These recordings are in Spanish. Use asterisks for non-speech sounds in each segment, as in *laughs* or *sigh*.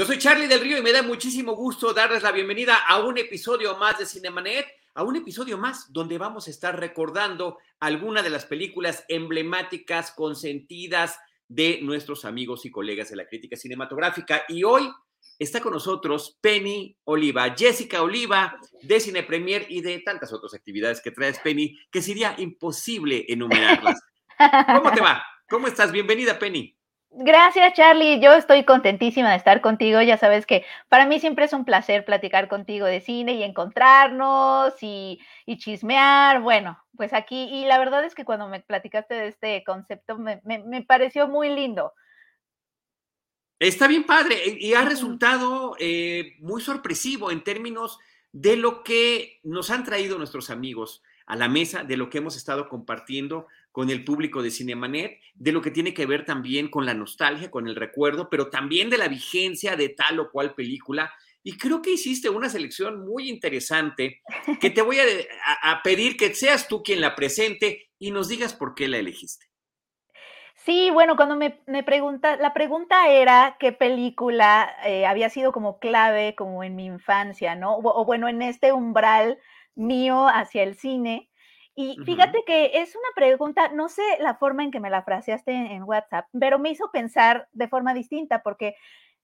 Yo soy Charlie del Río y me da muchísimo gusto darles la bienvenida a un episodio más de Cinemanet, a un episodio más donde vamos a estar recordando algunas de las películas emblemáticas, consentidas de nuestros amigos y colegas de la crítica cinematográfica. Y hoy está con nosotros Penny Oliva, Jessica Oliva de Cine Premier y de tantas otras actividades que traes, Penny, que sería imposible enumerarlas. *laughs* ¿Cómo te va? ¿Cómo estás? Bienvenida, Penny. Gracias, Charlie. Yo estoy contentísima de estar contigo. Ya sabes que para mí siempre es un placer platicar contigo de cine y encontrarnos y, chismear. Bueno, pues aquí, y la verdad es que cuando me platicaste de este concepto me, pareció muy lindo. Está bien padre y ha resultado eh, muy sorpresivo en términos de lo que nos han traído nuestros amigos a la mesa, de lo que hemos estado compartiendo con el público de Cinemanet, de lo que tiene que ver también con la nostalgia, con el recuerdo, pero también de la vigencia de tal o cual película. Y creo que hiciste una selección muy interesante que te voy a, pedir que seas tú quien la presente y nos digas por qué la elegiste. Sí, bueno, cuando me, me pregunta, la pregunta era qué película eh, había sido como clave como en mi infancia, ¿no? o bueno, en este umbral mío hacia el cine. Y fíjate que es una pregunta, no sé la forma en que me la fraseaste en, WhatsApp, pero me hizo pensar de forma distinta, porque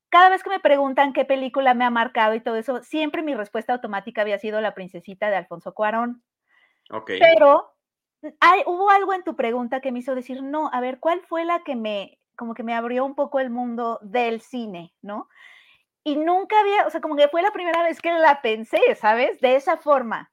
cada vez que me preguntan qué película me ha marcado y todo eso, siempre mi respuesta automática había sido La princesita de Alfonso Cuarón. Ok. Pero hay, hubo algo en tu pregunta que me hizo decir, no, a ver, ¿cuál fue la que me, como que me abrió un poco el mundo del cine, ¿no? Y nunca había, o sea, como que fue la primera vez que la pensé, ¿sabes? De esa forma.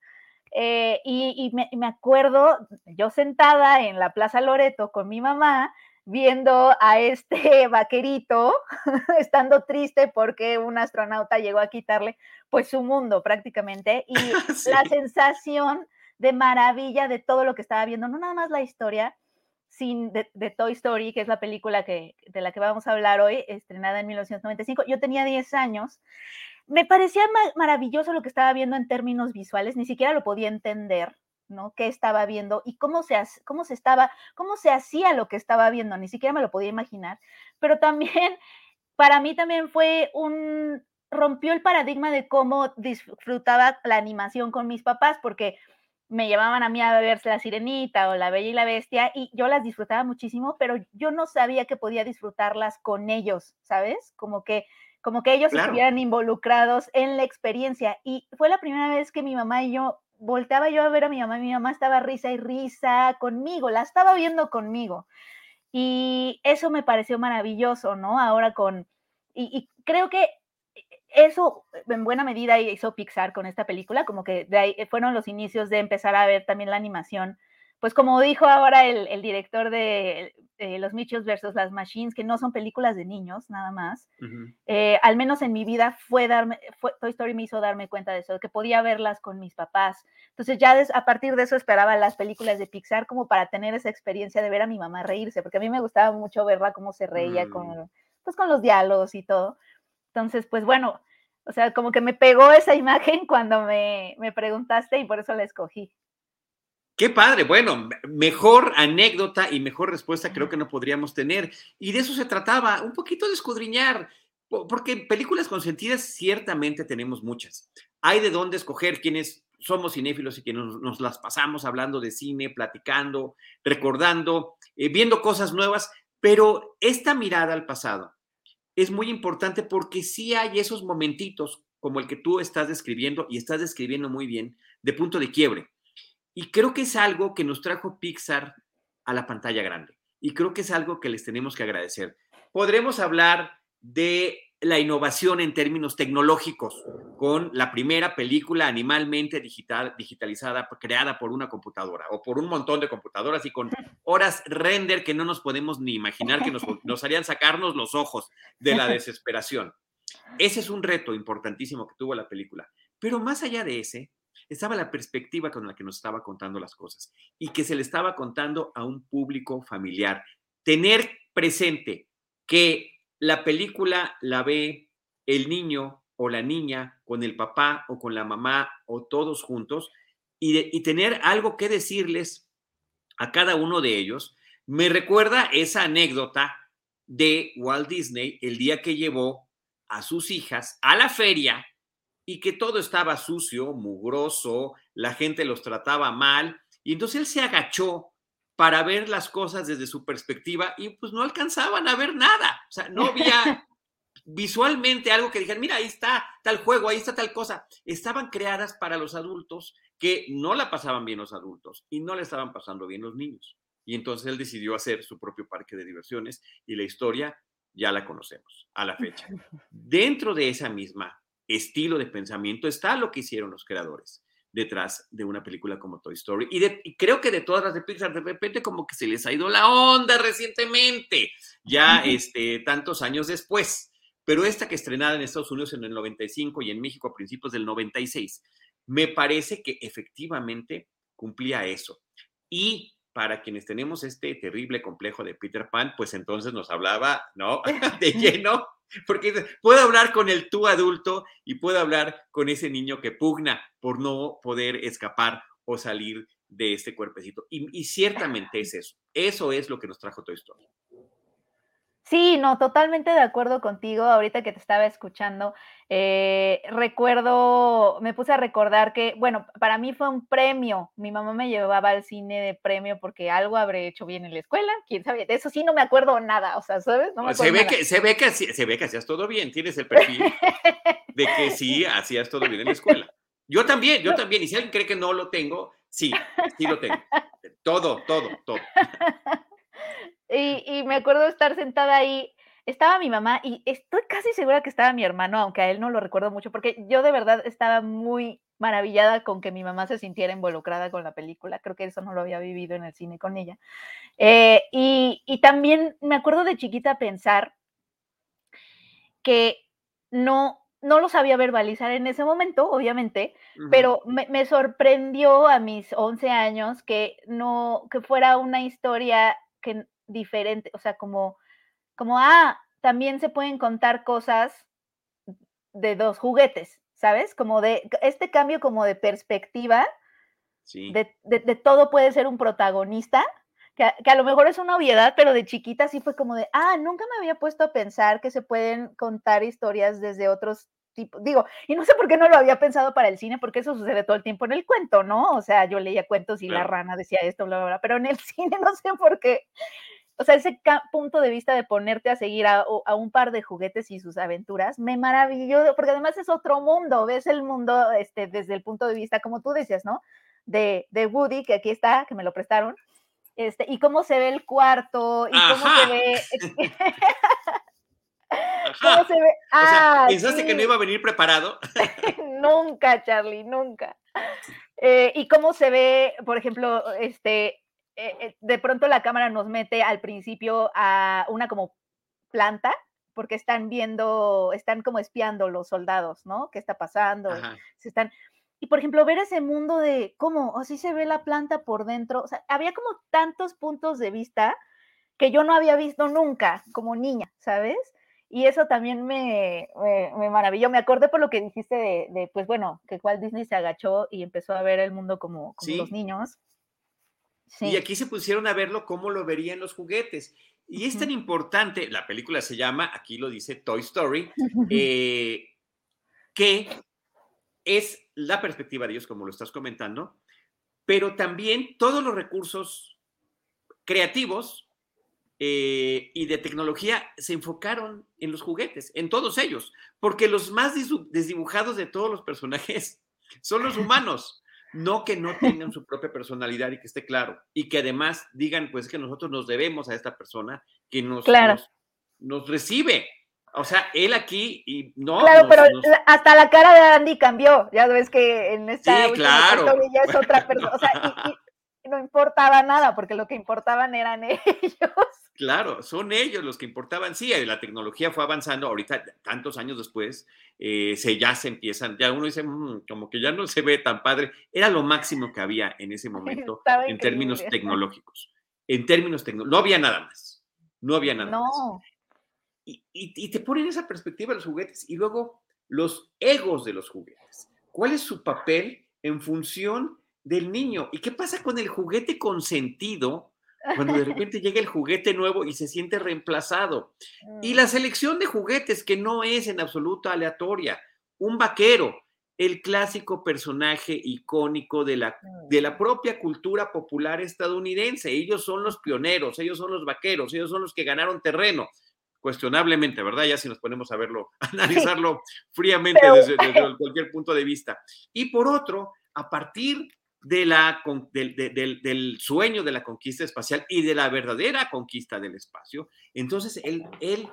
Eh, y, me, acuerdo yo sentada en la Plaza Loreto con mi mamá viendo a este *laughs* vaquerito *laughs* estando triste porque un astronauta llegó a quitarle pues su mundo prácticamente y *laughs* la sensación de maravilla de todo lo que estaba viendo, no nada más la historia sin de, de, Toy Story, que es la película que, de la que vamos a hablar hoy, estrenada en 1995. Yo tenía 10 años me parecía maravilloso lo que estaba viendo en términos visuales, ni siquiera lo podía entender, ¿no? ¿Qué estaba viendo y cómo se, cómo se estaba, cómo se hacía lo que estaba viendo? Ni siquiera me lo podía imaginar. Pero también, *laughs* para mí también fue un, rompió el paradigma de cómo disfrutaba la animación con mis papás, porque me llevaban a mí a ver La Sirenita o La Bella y la Bestia y yo las disfrutaba muchísimo, pero yo no sabía que podía disfrutarlas con ellos, ¿sabes? Como que como que ellos estuvieran involucrados en la experiencia. Y fue la primera vez que mi mamá y yo volteaba yo a ver a mi mamá, mi mamá estaba risa y risa conmigo, la estaba viendo conmigo. Y eso me pareció maravilloso, ¿no? Ahora con, y, creo que eso en buena medida hizo Pixar con esta película, como que de ahí fueron los inicios de empezar a ver también la animación pues como dijo ahora el, director de Los Mitchells versus las Machines, que no son películas de niños, nada más, eh, al menos en mi vida fue darme, Toy Story me hizo darme cuenta de eso, que podía verlas con mis papás. Entonces ya a partir de eso esperaba las películas de Pixar como para tener esa experiencia de ver a mi mamá reírse, porque a mí me gustaba mucho verla cómo se reía con, mm. pues, con los diálogos y todo. Entonces, pues bueno, o sea, como que me pegó esa imagen cuando me, me preguntaste y por eso la escogí. Qué padre, bueno, mejor anécdota y mejor respuesta creo que no podríamos tener. Y de eso se trataba, un poquito de escudriñar, porque películas consentidas ciertamente tenemos muchas. Hay de dónde escoger quienes somos cinéfilos y que nos, las pasamos hablando de cine, platicando, recordando, eh, viendo cosas nuevas, pero esta mirada al pasado es muy importante porque sí hay esos momentitos como el que tú estás describiendo y estás describiendo muy bien de punto de quiebre y creo que es algo que nos trajo Pixar a la pantalla grande. Y creo que es algo que les tenemos que agradecer. Podremos hablar de la innovación en términos tecnológicos con la primera película animalmente digital, digitalizada, creada por una computadora o por un montón de computadoras y con *laughs* horas render que no nos podemos ni imaginar que nos, nos harían sacarnos los ojos de la desesperación. Ese es un reto importantísimo que tuvo la película. Pero más allá de ese, estaba la perspectiva con la que nos estaba contando las cosas y que se le estaba contando a un público familiar. Tener presente que la película la ve el niño o la niña con el papá o con la mamá o todos juntos y, y tener algo que decirles a cada uno de ellos, me recuerda esa anécdota de Walt Disney el día que llevó a sus hijas a la feria y que todo estaba sucio, mugroso, la gente los trataba mal, y entonces él se agachó para ver las cosas desde su perspectiva y pues no alcanzaban a ver nada, o sea, no había *laughs* visualmente algo que dijeran, mira, ahí está tal juego, ahí está tal cosa, estaban creadas para los adultos que no la pasaban bien los adultos y no le estaban pasando bien los niños. Y entonces él decidió hacer su propio parque de diversiones y la historia ya la conocemos a la fecha. *laughs* Dentro de esa misma estilo de pensamiento está lo que hicieron los creadores detrás de una película como Toy Story. Y, creo que de todas las de Pixar, de repente como que se les ha ido la onda recientemente, ya este, tantos años después. Pero esta que estrenada en Estados Unidos en el 95 y en México a principios del 96, me parece que efectivamente cumplía eso. Y para quienes tenemos este terrible complejo de Peter Pan, pues entonces nos hablaba, ¿no? *laughs* De lleno porque puedo hablar con el tú adulto y puedo hablar con ese niño que pugna por no poder escapar o salir de este cuerpecito. Y, ciertamente es eso. Eso es lo que nos trajo Toy Story. Sí, no, totalmente de acuerdo contigo. Ahorita que te estaba escuchando, eh, recuerdo, me puse a recordar que, bueno, para mí fue un premio. Mi mamá me llevaba al cine de premio porque algo habré hecho bien en la escuela. Quién sabe, de eso sí no me acuerdo nada, o sea, ¿sabes? No me se, ve Que, se, ve que, se ve que hacías todo bien, tienes el perfil de que sí *laughs* hacías todo bien en la escuela. Yo también, yo también. Y si alguien cree que no lo tengo, sí, sí lo tengo. *laughs* Todo, todo, todo. Y, me acuerdo estar sentada ahí, estaba mi mamá y estoy casi segura que estaba mi hermano, aunque a él no lo recuerdo mucho, porque yo de verdad estaba muy maravillada con que mi mamá se sintiera involucrada con la película. Creo que eso no lo había vivido en el cine con ella. Eh, y, también me acuerdo de chiquita pensar que no, no lo sabía verbalizar en ese momento, obviamente, pero me, me, sorprendió a mis 11 años que no, que fuera una historia que diferente, o sea, como, como, ah, también se pueden contar cosas de dos juguetes, ¿sabes? Como de este cambio como de perspectiva, de, de, todo puede ser un protagonista, que a, que a, lo mejor es una obviedad, pero de chiquita sí fue como de, ah, nunca me había puesto a pensar que se pueden contar historias desde otros tipos, digo, y no sé por qué no lo había pensado para el cine, porque eso sucede todo el tiempo en el cuento, ¿no? O sea, yo leía cuentos y la rana decía esto, bla, bla, bla, pero en el *laughs* cine no sé por qué o sea, ese punto de vista de ponerte a seguir a, un par de juguetes y sus aventuras, me maravilló, porque además es otro mundo, ves el mundo este, desde el punto de vista, como tú decías, ¿no? De, de Woody, que aquí está, que me lo prestaron, este, y cómo se ve el cuarto, y cómo se ve... *laughs* *laughs* ¿Cómo se ve? Ah, ¿Pensaste que no iba a venir preparado? *laughs* nunca, Charlie, nunca. Eh, y cómo se ve, por ejemplo, este, eh, eh, de pronto la cámara nos mete al principio a una como planta, porque están viendo, están como espiando los soldados, ¿no? ¿Qué está pasando? Se están... Y por ejemplo, ver ese mundo de cómo así se ve la planta por dentro, o sea, había como tantos puntos de vista que yo no había visto nunca como niña, ¿sabes? Y eso también me, me, maravilló. Me acordé por lo que dijiste de, pues bueno, que Walt Disney se agachó y empezó a ver el mundo como, como los niños. Y aquí se pusieron a verlo como lo verían los juguetes. Y es tan importante, la película se llama, aquí lo dice Toy Story, *laughs* eh, que es la perspectiva de ellos, como lo estás comentando, pero también todos los recursos creativos eh, y de tecnología se enfocaron en los juguetes, en todos ellos, porque los más desdibujados de todos los personajes *laughs* son los humanos. No que no tengan su propia personalidad y que esté claro. Y que además digan, pues que nosotros nos debemos a esta persona que nos, nos, recibe. O sea, él aquí y no. Claro, pero hasta la cara de Andy cambió. Ya ves que en esta sí, claro. ya es otra *laughs* persona. O sea, y, no importaba nada, porque lo que importaban eran *laughs* ellos. Claro, son ellos los que importaban. Sí, la tecnología fue avanzando. Ahorita, tantos años después, eh, se, ya se empiezan, ya uno dice, mm, como que ya no se ve tan padre. Era lo máximo que había en ese *laughs* momento en términos *laughs* tecnológicos. En términos tecnológicos, no había nada más. No había nada más. Y, y, te ponen esa perspectiva los juguetes y luego los egos de los juguetes. ¿Cuál es su papel en función del niño? ¿Y qué pasa con el juguete consentido cuando de repente llega el juguete nuevo y se siente reemplazado. Y mm. la selección de juguetes que no es en absoluto aleatoria. Un vaquero, el clásico personaje icónico de la, de la propia cultura popular estadounidense. Ellos son los pioneros, ellos son los vaqueros, ellos son los que ganaron terreno. Cuestionablemente, ¿verdad? Ya si nos ponemos a verlo, a *laughs* analizarlo fríamente desde, desde cualquier punto de vista. Y por otro, a partir de la, del, sueño de la conquista espacial y de la verdadera conquista del espacio. Entonces, él, él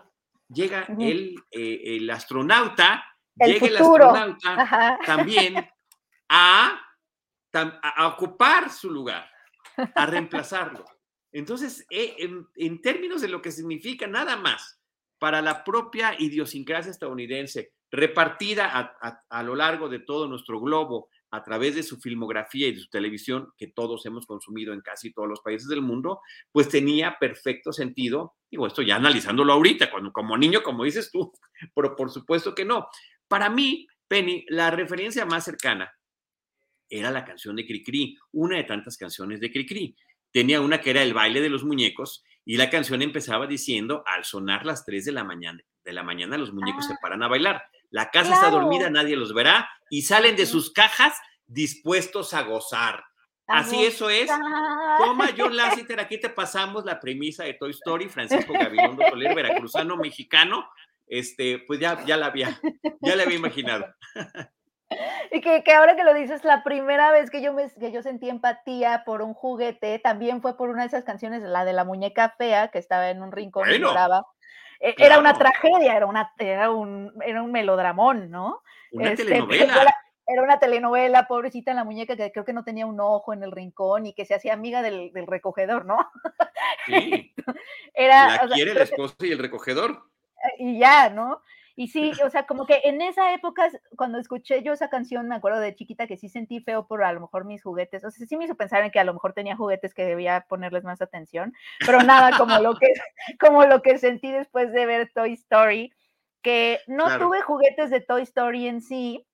llega, él, eh, el astronauta, llega el astronauta también *laughs* a, a, ocupar su lugar, a reemplazarlo. Entonces, eh, en, términos de lo que significa nada más para la propia idiosincrasia estadounidense, repartida a, a lo largo de todo nuestro globo, a través de su filmografía y de su televisión, que todos hemos consumido en casi todos los países del mundo, pues tenía perfecto sentido. Digo, esto ya analizándolo ahorita, cuando, como niño, como dices tú, *laughs* pero por supuesto que no. Para mí, Penny, la referencia más cercana era la canción de Cricri, una de tantas canciones de Cricri. Tenía una que era el baile de los muñecos y la canción empezaba diciendo, al sonar las 3 de la mañana, de la mañana los muñecos se ah. paran a bailar. La casa está dormida, nadie los verá y salen de sus cajas dispuestos a gozar. Así eso es. *laughs* Toma, John Lasseter, aquí te pasamos la premisa de Toy Story, Francisco Gabilondo Soler, veracruzano, mexicano. Este, pues ya, ya la había, ya la había imaginado. *laughs* Y que, que, ahora que lo dices, la primera vez que yo, me, que yo sentí empatía por un juguete también fue por una de esas canciones, la de la muñeca fea, que estaba en un rincón y lloraba. E, era una tragedia, era, una, era, un, era un melodramón, ¿no? Una este, telenovela. Era, una telenovela, pobrecita la muñeca que creo que no tenía un ojo en el rincón y que se hacía amiga del, del recogedor, ¿no? Sí. *laughs* era, la quiere y el recogedor. Y ya, ¿no? Y sí, o sea, como que en esa época, cuando escuché yo esa canción, me acuerdo de chiquita que sí sentí feo por a lo mejor mis juguetes. O sea, sí me hizo pensar en que a lo mejor tenía juguetes que debía ponerles más atención, pero nada como lo que, *laughs* como lo que sentí después de ver Toy Story, que no tuve juguetes de Toy Story en sí,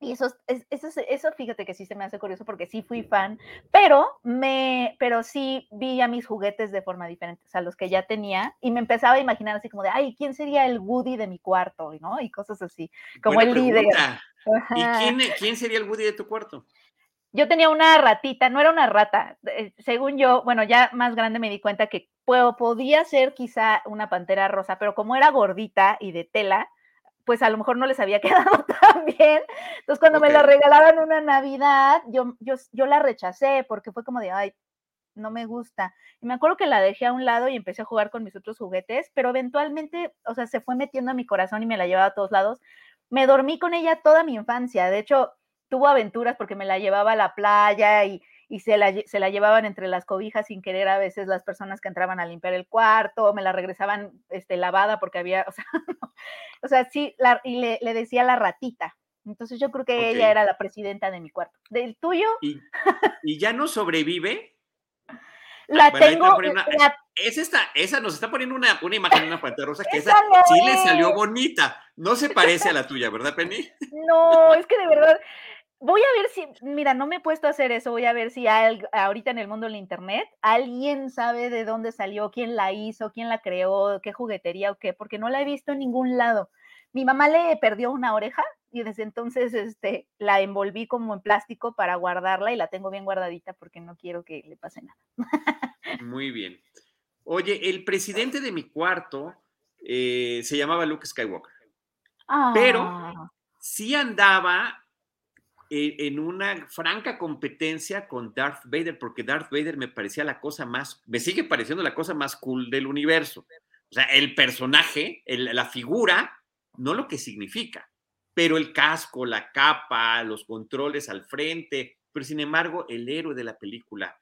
y eso, eso, eso, fíjate que sí se me hace curioso porque sí fui fan, pero, me, pero sí vi a mis juguetes de forma diferente, o sea, los que ya tenía, y me empezaba a imaginar así como de, ay, ¿quién sería el Woody de mi cuarto? ¿no? Y cosas así, como el líder. ¿Y quién, quién sería el Woody de tu cuarto? Yo tenía una ratita, no era una rata, eh, según yo, bueno, ya más grande me di cuenta que puedo, podía ser quizá una pantera rosa, pero como era gordita y de tela, pues a lo mejor no les había *laughs* quedado tan bien. Entonces, cuando me la regalaron una Navidad, yo, yo, yo la rechacé porque fue como de, ay, no me gusta. Y me acuerdo que la dejé a un lado y empecé a jugar con mis otros juguetes, pero eventualmente, o sea, se fue metiendo a mi corazón y me la llevaba a todos lados. Me dormí con ella toda mi infancia. De hecho, tuvo aventuras porque me la llevaba a la playa y, y se la, se la llevaban entre las cobijas sin querer a veces las personas que entraban a limpiar el cuarto, me la regresaban este, lavada porque había, *laughs* o sea, o sea sí, la, y le, le, decía la ratita. Entonces yo creo que ella era la presidenta de mi cuarto. ¿Del tuyo? ¿Y, *laughs* y ya no sobrevive? La tengo. Es esta, esa nos está poniendo una, una imagen de una pantalla rosa que esa, sí le salió bonita. No se parece a la tuya, ¿verdad, Penny? *laughs* No, es que de verdad, Voy a ver si, mira, no me he puesto a hacer eso, voy a ver si ahorita en el mundo del Internet alguien sabe de dónde salió, quién la hizo, quién la creó, qué juguetería o qué, porque no la he visto en ningún lado. Mi mamá le perdió una oreja y desde entonces este, la envolví como en plástico para guardarla y la tengo bien guardadita porque no quiero que le pase nada. Muy bien. Oye, el presidente de mi cuarto eh, se llamaba Luke Skywalker, pero ah. sí andaba en una franca competencia con Darth Vader, porque Darth Vader me parecía la cosa más, me sigue pareciendo la cosa más cool del universo. O sea, el personaje, la figura, no lo que significa, pero el casco, la capa, los controles al frente, pero sin embargo, el héroe de la película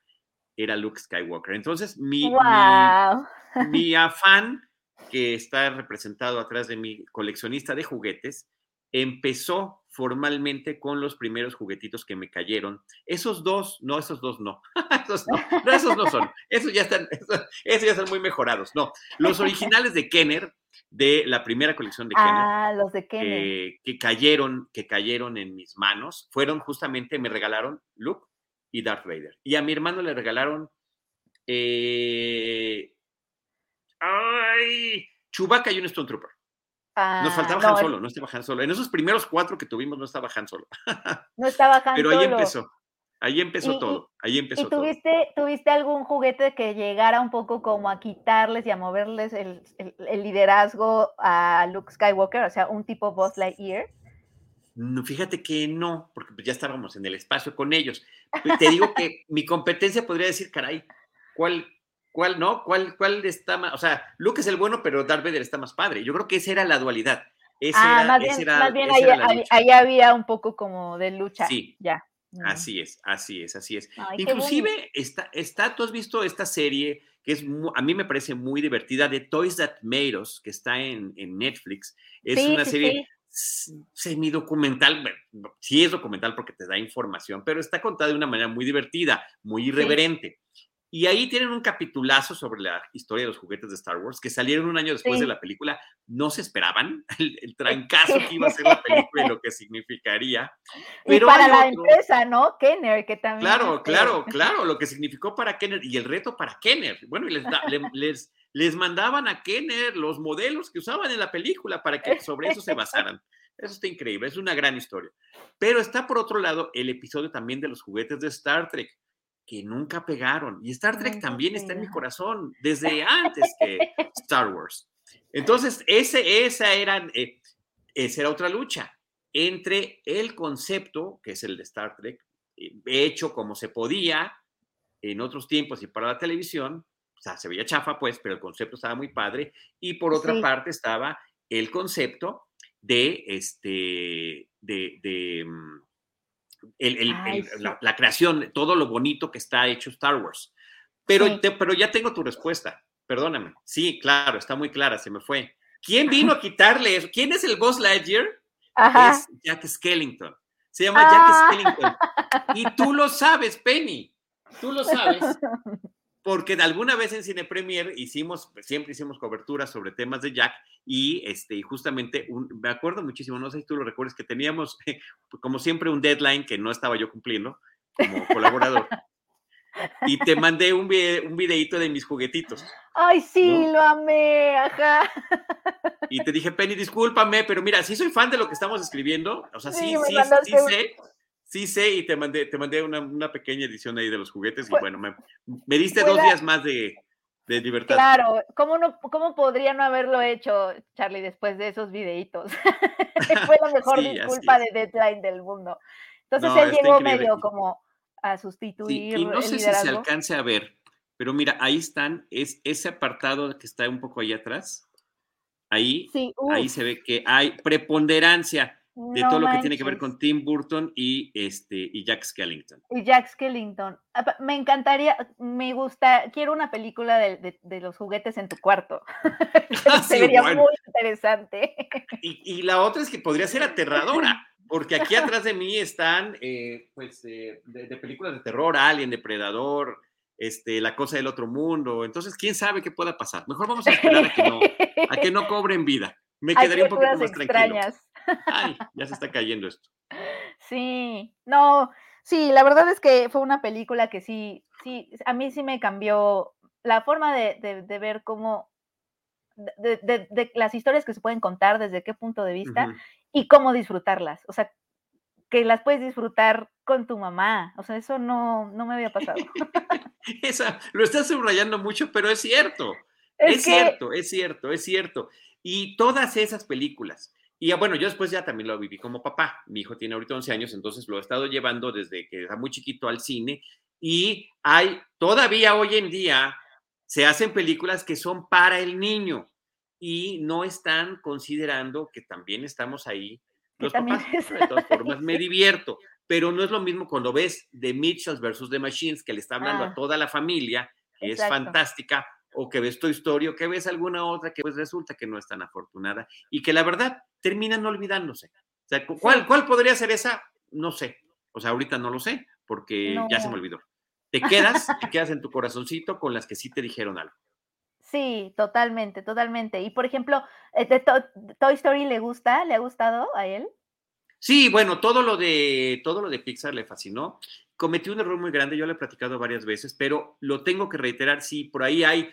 era Luke Skywalker. Entonces, mi, mi, afán, que está representado atrás de mi coleccionista de juguetes, empezó formalmente con los primeros juguetitos que me cayeron. Esos dos, no, esos dos no. *laughs* esos *laughs* no, esos no son. Esos ya están, esos, ya están muy mejorados. No, los *laughs* originales de Kenner, de la primera colección de Kenner. Ah, los de Kenner. que cayeron, que cayeron en mis manos, fueron justamente, me regalaron Luke y Darth Vader. Y a mi hermano le regalaron. Eh, ¡Ay! Chewbacca y un Stone Nos faltaba ah, Han Solo, no estaba Han Solo. En esos primeros cuatro que tuvimos no estaba Han Solo. *laughs* no estaba Han Pero ahí empezó. Ahí empezó todo. Ahí empezó ¿y tuviste, ¿Tuviste algún juguete que llegara un poco como a quitarles y a moverles el, el liderazgo a Luke Skywalker? O sea, un tipo Buzz Lightyear. No, fíjate que no, porque ya estábamos en el espacio con ellos. Te digo que mi competencia podría decir, caray, ¿cuál, cuál no? ¿Cuál, cuál está más? O sea, Luke es el bueno, pero Darth Vader está más padre. Yo creo que esa era la dualidad. ah, más bien, ahí, había un poco como de lucha. Sí, ya. Mm. Así es, así es, así es. Inclusive está, está, tú has visto esta serie que es, a mí me parece muy divertida, de Toys That Made Us, que está en, Netflix. Es una serie semi-documental, sí es documental porque te da información, pero está contada de una manera muy divertida, muy irreverente. Y ahí tienen un capitulazo sobre la historia de los juguetes de Star Wars, que salieron un año después de la película. No se esperaban *laughs* el, trancazo que iba a ser la película y lo que significaría. *laughs* Pero y para la empresa, ¿no? Kenner, que también. Claro, este claro, *laughs* claro, lo que significó para Kenner y el reto para Kenner. Bueno, y les, les, les mandaban a Kenner los modelos que usaban en la película para que sobre eso se basaran. Eso está increíble, es una gran historia. Pero está por otro lado el episodio también de los juguetes de Star Trek, que nunca pegaron. Y Star Trek también está en mi corazón desde antes *laughs* que Star Wars. Entonces, ese, esa, era, eh, esa era otra lucha entre el concepto, que es el de Star Trek, eh, hecho como se podía en otros tiempos y para la televisión, o sea, se veía chafa, pues, pero el concepto estaba muy padre. Y por otra parte estaba el concepto de, este, de, mm, la, creación, todo lo bonito que está hecho Star Wars. Pero, pero ya tengo tu respuesta, perdóname. Sí, claro, está muy clara, se me fue. ¿Quién *laughs* vino a quitarle eso? ¿Quién es el Boss Lightyear? Es Jack Skellington. Se llama Jack ah. Skellington. Y tú lo *laughs* sabes, Penny. Tú lo sabes. *laughs* porque de alguna vez en Cine Premier hicimos, siempre hicimos coberturas sobre temas de Jack y este, justamente me acuerdo muchísimo, no sé si tú lo recuerdas, que teníamos *laughs* como siempre un deadline que no estaba yo cumpliendo como colaborador. *laughs* y te mandé un, un videito de mis juguetitos. Ay, sí, lo amé, ajá. Y te dije, Penny, discúlpame, pero mira, sí soy fan de lo que estamos escribiendo, o sea, sí, sí, sí, sé, Sí sé y te mandé, te mandé una, pequeña edición ahí de los juguetes y pues bueno, me, diste dos días más de, de, libertad. Claro, ¿cómo, no, ¿cómo podría no haberlo hecho, Charlie, después de esos videitos? *laughs* Fue la mejor disculpa de deadline del mundo. Entonces él llegó medio como a sustituir. y no sé si se alcance a ver, pero mira, ahí están, es ese apartado que está un poco ahí atrás. Ahí, ahí se ve que hay preponderancia de todo lo que tiene que ver con Tim Burton y, este, y Jack Skellington. Y Jack Skellington. Ah, me encantaría, me gusta, quiero una película de, los juguetes en tu cuarto. *laughs* *laughs* Ah, sería muy interesante. Y, la otra es que podría ser aterradora, porque aquí *laughs* atrás de mí están, eh, pues, eh, de, películas de terror, Alien, Depredador, este, La Cosa del Otro Mundo. Entonces, ¿quién sabe qué pueda pasar? Mejor vamos a esperar a que no, a que no cobren vida. Me quedaría un poquito más extrañas. tranquilo. Ay, *laughs* ya se está cayendo esto. Sí, no, sí, la verdad es que fue una película que sí, sí, a mí sí me cambió la forma de, ver cómo, de, las historias que se pueden contar, desde qué punto de vista y cómo disfrutarlas. O sea, que las puedes disfrutar con tu mamá. O sea, eso no, no me había pasado. *laughs* *laughs* Esa, lo estás subrayando mucho, pero es cierto. Es, cierto, es cierto, es cierto. Y todas esas películas, y bueno, yo después ya también lo viví como papá. Mi hijo tiene ahorita 11 años, entonces lo he estado llevando desde que era muy chiquito al cine. Y hay, todavía hoy en día, se hacen películas que son para el niño y no están considerando que también estamos ahí Los papás, *laughs* de todas formas, me divierto, pero no es lo mismo cuando ves The Mitchells versus The Machines, que le está hablando a ah. toda la familia, que es fantástica, o que ves tu historia, o que ves alguna otra que pues resulta que no es tan afortunada y que la verdad terminan olvidándose. O sea, ¿cuál, ¿cuál podría ser esa? No sé. O sea, ahorita no lo sé, porque ya se me olvidó. Te quedas, te quedas en tu corazoncito con las que sí te dijeron algo. Sí, totalmente, totalmente. Y por ejemplo, eh, Toy Story le gusta? ¿Le ha gustado a él? Sí, bueno, todo lo de todo lo de Pixar le fascinó. Cometí un error muy grande, yo lo he platicado varias veces, pero lo tengo que reiterar. Si por ahí hay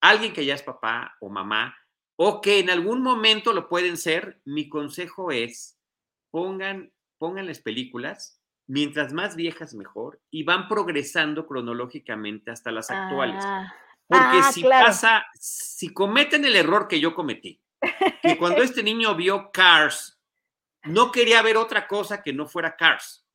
alguien que ya es papá o mamá o que en algún momento lo pueden ser, mi consejo es pongan, pongan las películas, mientras más viejas mejor, y van progresando cronológicamente hasta las actuales. Ah, Porque ah, si pasa, si cometen el error que yo cometí, que cuando *laughs* este niño vio Cars, no quería ver otra cosa que no fuera Cars.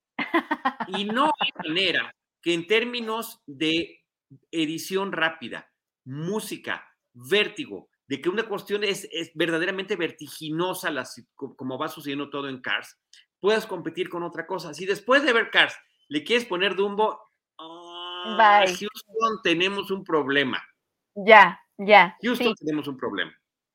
Y no hay *laughs* manera que en términos de edición rápida, música, vértigo, de que una cuestión es, es verdaderamente vertiginosa, como va sucediendo todo en Cars, puedas competir con otra cosa. Si después de ver Cars le quieres poner Dumbo, ah, Houston tenemos un problema. Ya, ya. Houston tenemos un problema.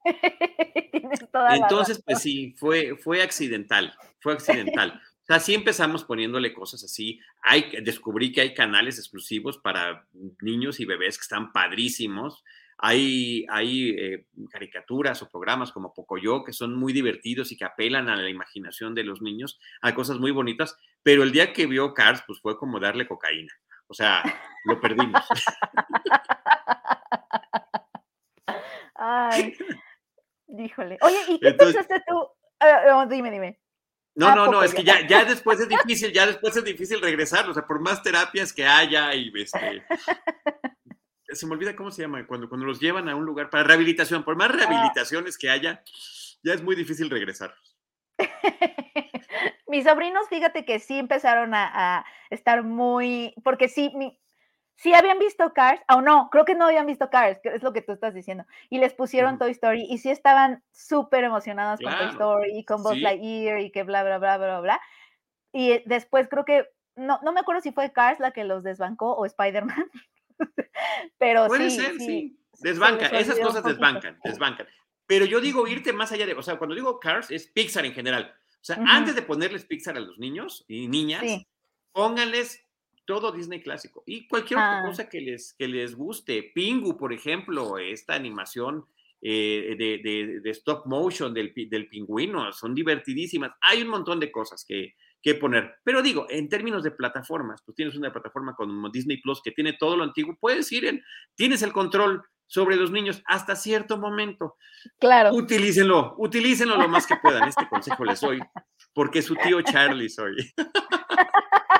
*laughs* Entonces, pues sí, fue, fue accidental, fue accidental. O sea, sí empezamos poniéndole cosas así. Hay, descubrí que hay canales exclusivos para niños y bebés que están padrísimos. Hay, hay eh, caricaturas o programas como Pocoyo que son muy divertidos y que apelan a la imaginación de los niños, a cosas muy bonitas, pero el día que vio Cars, pues fue como darle cocaína. O sea, lo perdimos. *laughs* Ay, díjole. Oye, ¿y qué pensaste tú? Ah, dime, dime. No, no, no, es que ya, ya después es difícil, ya después es difícil regresar, o sea, por más terapias que haya y este, se me olvida cómo se llama, cuando, cuando los llevan a un lugar para rehabilitación, por más ah. rehabilitaciones que haya, ya es muy difícil regresar. *laughs* Mis sobrinos, fíjate que sí empezaron a, estar muy, porque sí, sí habían visto Cars, o no, creo que no habían visto Cars, es lo que tú estás diciendo, y les pusieron Toy Story y sí estaban súper emocionados con Toy Story y con Buzz Lightyear y que bla, bla, bla, bla, bla. Y después creo que, no, no me acuerdo si fue Cars la que los desbancó o Spider-Man, *laughs* Pero Puede ser, sí. Desbanca, esas cosas desbancan, desbancan. Pero yo digo irte más allá de, o sea, cuando digo Cars es Pixar en general. O sea, antes de ponerles Pixar a los niños y niñas, pónganles todo Disney clásico y cualquier otra ah. cosa que les, que les guste. Pingu, por ejemplo, esta animación eh, de, de, stop motion del, del pingüino, son divertidísimas. Hay un montón de cosas que, que poner. Pero digo, en términos de plataformas, pues tienes una plataforma como Disney Plus que tiene todo lo antiguo, puedes ir en, tienes el control sobre los niños hasta cierto momento. Claro. Utilícenlo, utilícenlo lo más que puedan. Este consejo les doy, porque su tío Charlie soy. *laughs*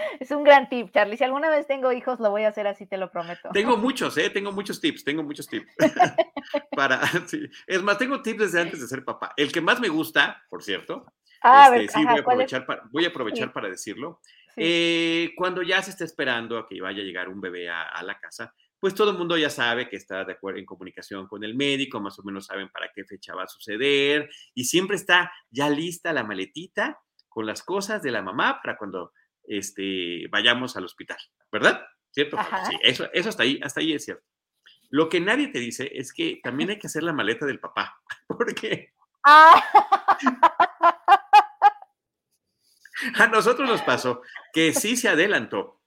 *laughs* Es un gran tip, Charlie. Si alguna vez tengo hijos, lo voy a hacer así, te lo prometo. Tengo *laughs* muchos, ¿eh? Tengo muchos tips, tengo muchos tips. *laughs* para, Es más, tengo tips desde antes de ser papá. El que más me gusta, por cierto, Ah, este, sí, voy a aprovechar, para, voy a aprovechar para decirlo. Eh, cuando ya se está esperando a que vaya a llegar un bebé a, la casa, pues todo el mundo ya sabe que está de acuerdo en comunicación con el médico, más o menos saben para qué fecha va a suceder y siempre está ya lista la maletita con las cosas de la mamá para cuando este, vayamos al hospital, ¿verdad? ¿Cierto? Sí, eso, eso hasta ahí, hasta ahí es cierto. Lo que nadie te dice es que también hay que hacer la maleta del papá, *laughs* porque ah. A nosotros nos pasó que sí se adelantó.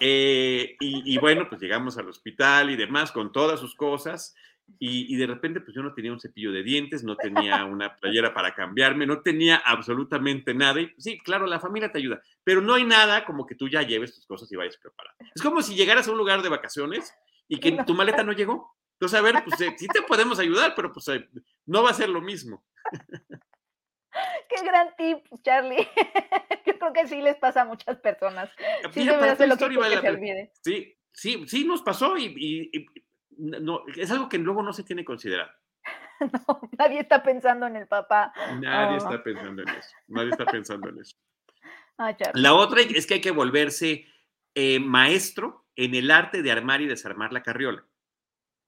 Eh, y, bueno, pues llegamos al hospital y demás con todas sus cosas. Y, de repente, pues yo no tenía un cepillo de dientes, no tenía una playera para cambiarme, no tenía absolutamente nada. Y sí, claro, la familia te ayuda, pero no hay nada como que tú ya lleves tus cosas y vayas preparado. Es como si llegaras a un lugar de vacaciones y que tu maleta no llegó. Entonces, a ver, pues eh, sí te podemos ayudar, pero pues eh, no va a ser lo mismo. Qué gran tip, Charlie. *laughs* Yo creo que sí les pasa a muchas personas. Sí, sí, sí, sí, nos pasó y, no, es algo que luego no se tiene considerado. *laughs* No, nadie está pensando en el papá. Nadie está pensando en eso. Nadie está pensando en eso. *laughs* Ah, la otra es que hay que volverse eh, maestro en el arte de armar y desarmar la carriola.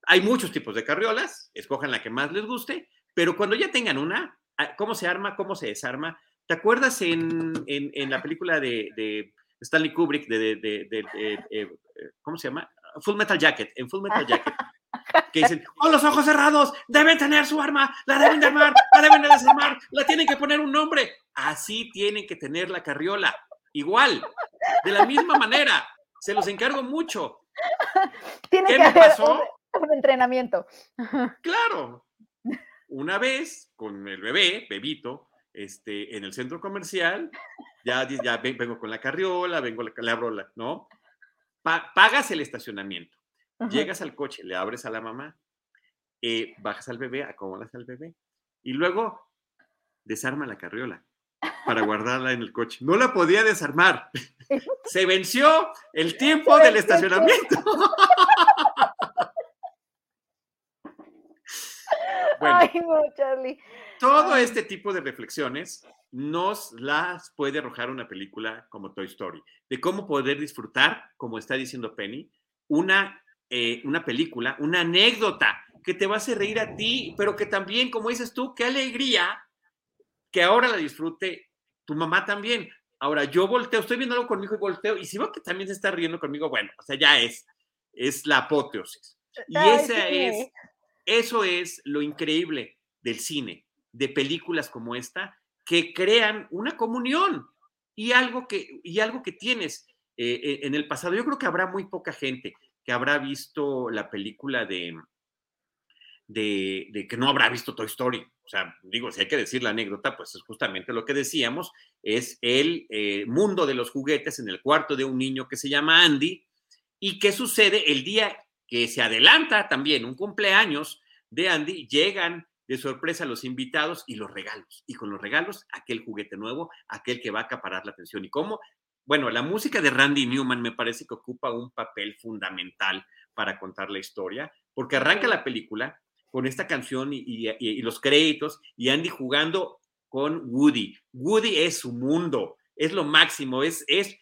Hay muchos tipos de carriolas, escojan la que más les guste, pero cuando ya tengan una, ah, cómo se arma, cómo se desarma. ¿Te acuerdas en, en, la película de, de, Stanley Kubrick, de, de eh, ¿cómo se llama? Full Metal Jacket, en Full Metal Jacket, *laughs* que dicen, con los ojos cerrados, deben tener su arma, la deben de armar, la deben de desarmar, la tienen que poner un nombre. Así tienen que tener la carriola, igual, de la misma manera. Se los encargo mucho. Tiene ¿Qué que me pasó? Un, entrenamiento. Claro. Una vez con el bebé, bebito, este, en el centro comercial, ya, ya vengo con la carriola, vengo, le abro la, ¿no? Pagas el estacionamiento, llegas al coche, le abres a la mamá, eh, bajas al bebé, acomodas al bebé y luego desarma la carriola para *laughs* guardarla en el coche. No la podía desarmar. *laughs* Se venció el tiempo del estacionamiento. Ay, no, Charlie. Todo este tipo de reflexiones nos las puede arrojar una película como Toy Story, de cómo poder disfrutar, como está diciendo Penny, una, eh, una película, una anécdota que te va a hacer reír a ti, pero que también, como dices tú, qué alegría que ahora la disfrute tu mamá también. Ahora, yo volteo, estoy viendo algo conmigo y volteo, y si veo que también se está riendo conmigo, bueno, o sea, ya es, es la apoteosis. Y esa es, eso es lo increíble del cine, de películas como esta, que crean una comunión y algo que, y algo que tienes eh, eh, en el pasado. Yo creo que habrá muy poca gente que habrá visto la película de, de, que no habrá visto Toy Story. O sea, digo, si hay que decir la anécdota, pues es justamente lo que decíamos, es el eh, mundo de los juguetes en el cuarto de un niño que se llama Andy. ¿Y qué sucede el día que se adelanta también un cumpleaños de Andy? Llegan de sorpresa los invitados y los regalos. Y con los regalos, aquel juguete nuevo, aquel que va a acaparar la atención. ¿Y cómo? Bueno, la música de Randy Newman me parece que ocupa un papel fundamental para contar la historia, porque arranca la película con esta canción y, los créditos y Andy jugando con Woody. Woody es su mundo, es lo máximo, es, es,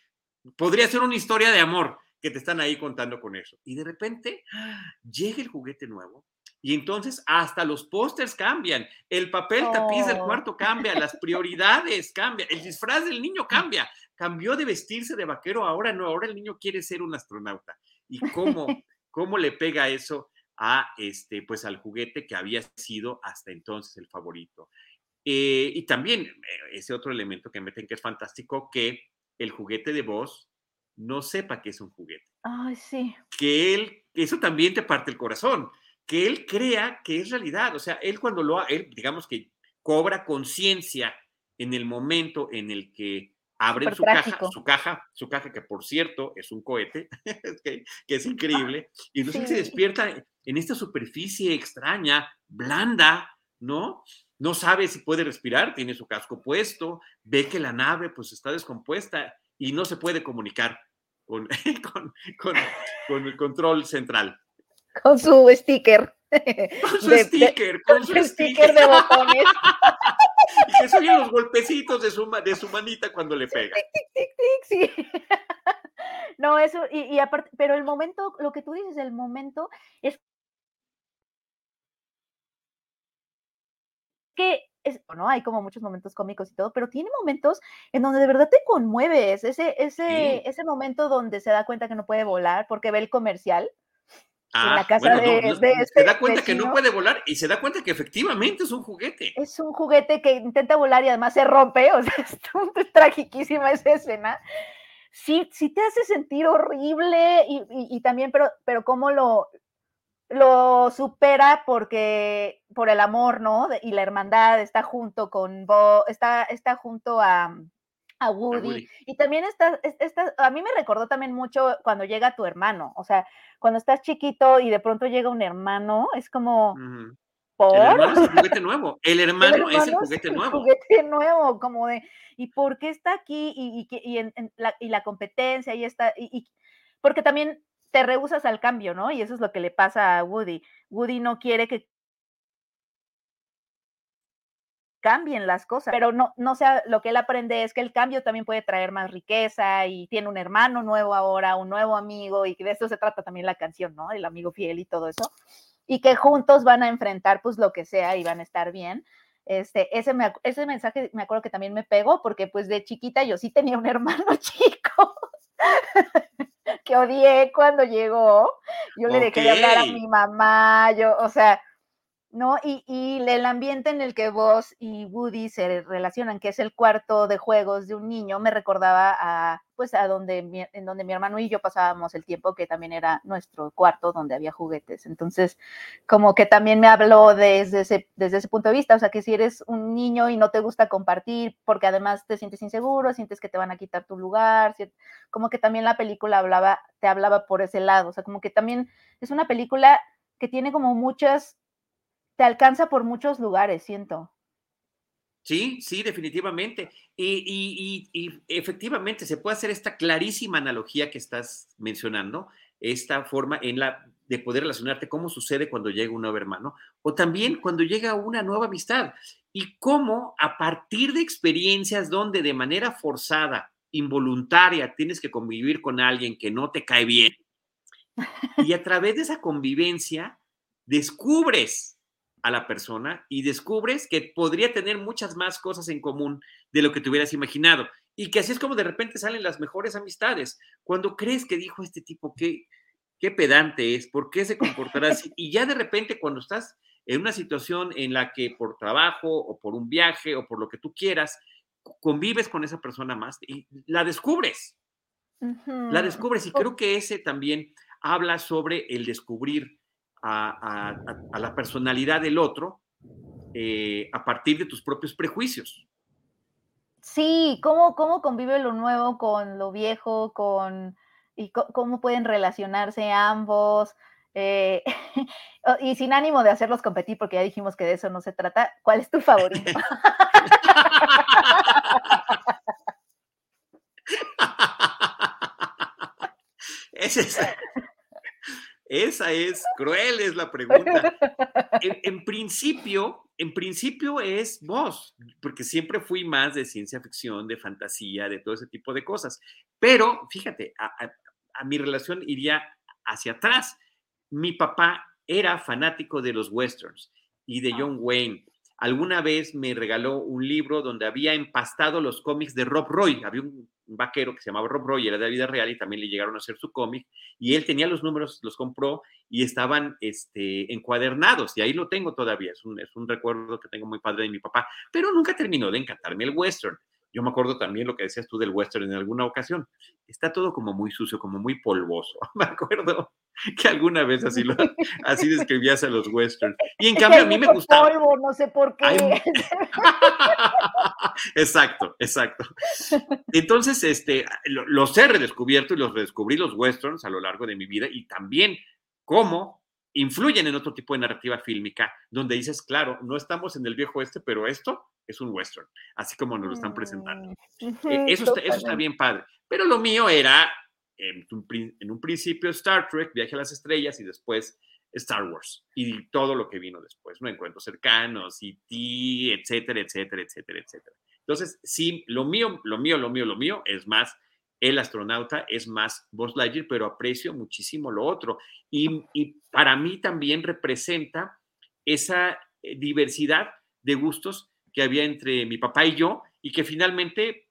podría ser una historia de amor que te están ahí contando con eso. Y de repente llega el juguete nuevo y entonces hasta los pósters cambian, el papel tapiz del oh. cuarto cambia, las prioridades cambian, el disfraz del niño *laughs* cambia, cambió de vestirse de vaquero, ahora no, ahora el niño quiere ser un astronauta. ¿Y cómo, *laughs* cómo le pega eso a este, pues al juguete que había sido hasta entonces el favorito? Eh, y también eh, ese otro elemento que meten que es fantástico, que el juguete de voz no sepa que es un juguete. Ay, sí. Que él, eso también te parte el corazón que él crea que es realidad. O sea, él cuando lo, él digamos que cobra conciencia en el momento en el que abren su caja, su caja, su caja, que por cierto es un cohete, *laughs* que, es increíble, y entonces se despierta en esta superficie extraña, blanda, ¿no? No sabe si puede respirar, tiene su casco puesto, ve que la nave pues está descompuesta y no se puede comunicar *laughs* con, con el control central con su sticker. Con su sticker, con, su sticker. de botones. y *laughs* que se oyen los golpecitos de su, de su manita cuando le pega. sí. *laughs* No, eso, y, aparte, pero el momento, lo que tú dices, el momento es que es, bueno, hay como muchos momentos cómicos y todo, pero tiene momentos en donde de verdad te conmueves, ese, ese, ese momento donde se da cuenta que no puede volar porque ve el comercial en la ah, casa de, se este da cuenta que no puede volar y se da cuenta que efectivamente es un juguete. Es un juguete que intenta volar y además se rompe, o sea, *laughs* es, es tragiquísima esa escena. Sí, sí te hace sentir horrible y, y, también, pero, pero cómo lo, lo supera porque por el amor, ¿no? Y la hermandad está junto con Bo, está, está junto a, a Woody. Y también está, esta, a mí me recordó también mucho cuando llega tu hermano, o sea, cuando estás chiquito y de pronto llega un hermano, es como... ¿por? *laughs* El hermano es el juguete nuevo, el hermano, es el juguete nuevo. El juguete nuevo, como de, ¿y por qué está aquí? Y, y, y, la, y la, competencia, y está, y, porque también te rehusas al cambio, ¿no? Y eso es lo que le pasa a Woody. Woody no quiere que cambien las cosas, pero no, no sea, lo que él aprende es que el cambio también puede traer más riqueza y tiene un hermano nuevo ahora, un nuevo amigo, y de eso se trata también la canción, ¿no? El amigo fiel y todo eso, y que juntos van a enfrentar pues lo que sea y van a estar bien. Este, ese, ese mensaje me acuerdo que también me pegó porque pues de chiquita yo sí tenía un *laughs* hermano chico que odié cuando llegó. Yo le dejé de hablar a mi mamá, yo, o sea, ¿no? Y, y, el ambiente en el que vos y Woody se relacionan, que es el cuarto de juegos de un niño, me recordaba a, pues, a donde, en donde mi hermano y yo pasábamos el tiempo, que también era nuestro cuarto donde había juguetes. Entonces, como que también me habló desde ese, desde ese punto de vista, o sea, que si eres un niño y no te gusta compartir, porque además te sientes inseguro, sientes que te van a quitar tu lugar, como que también la película hablaba, te hablaba por ese lado, o sea, como que también es una película que tiene como muchas te alcanza por muchos lugares, siento. Sí, sí, definitivamente. Y, efectivamente se puede hacer esta clarísima analogía que estás mencionando, esta forma en la de poder relacionarte, cómo sucede cuando llega un nuevo hermano, o también cuando llega una nueva amistad, y cómo a partir de experiencias donde de manera forzada, involuntaria, tienes que convivir con alguien que no te cae bien, y a través de esa convivencia descubres a la persona y descubres que podría tener muchas más cosas en común de lo que te hubieras imaginado. Y que así es como de repente salen las mejores amistades. Cuando crees que dijo este tipo, qué, qué pedante es, por qué se comportará así. *laughs* Y ya de repente cuando estás en una situación en la que por trabajo o por un viaje o por lo que tú quieras, convives con esa persona más y la descubres. La descubres. Y creo que ese también habla sobre el descubrir a, la personalidad del otro eh, a partir de tus propios prejuicios. Sí, ¿cómo, cómo convive lo nuevo con lo viejo, con y cómo pueden relacionarse ambos. Eh, *laughs* y sin ánimo de hacerlos competir, porque ya dijimos que de eso no se trata, ¿cuál es tu favorito? *laughs* *laughs* Ese es, esa es cruel, es la pregunta. En, principio, en principio es vos, porque siempre fui más de ciencia ficción, de fantasía, de todo ese tipo de cosas. Pero fíjate, a, mi relación iría hacia atrás. Mi papá era fanático de los westerns y de John Wayne. Alguna vez me regaló un libro donde había empastado los cómics de Rob Roy. Había un vaquero que se llamaba Rob Roy, era de vida real y también le llegaron a hacer su cómic y él tenía los números, los compró y estaban este, encuadernados y ahí lo tengo todavía, es un, es un recuerdo que tengo muy padre de mi papá, pero nunca terminó de encantarme el western. Yo me acuerdo también lo que decías tú del western en alguna ocasión. Está todo como muy sucio, como muy polvoso. *laughs* Me acuerdo que alguna vez así, lo, así describías a los westerns. Y en cambio a mí me gustaba. Polvo, no sé por qué. *laughs* exacto, exacto. Entonces, este, los he redescubierto y los redescubrí los westerns a lo largo de mi vida y también cómo influyen en otro tipo de narrativa fílmica, donde dices, claro, no estamos en el viejo este, pero esto es un western, así como nos lo están presentando. Mm, e, eso, eso está bien padre. Pero lo mío era en un, principio Star Trek, Viaje a las Estrellas y después Star Wars y todo lo que vino después, ¿no? Encuentros cercanos, E.T., etcétera, etcétera, etcétera, etcétera. Entonces, sí, lo mío, lo mío, lo mío, lo mío es más el astronauta, es más Buzz Lightyear, pero aprecio muchísimo lo otro. Y, y para mí también representa esa eh, diversidad de gustos que había entre mi papá y yo y que finalmente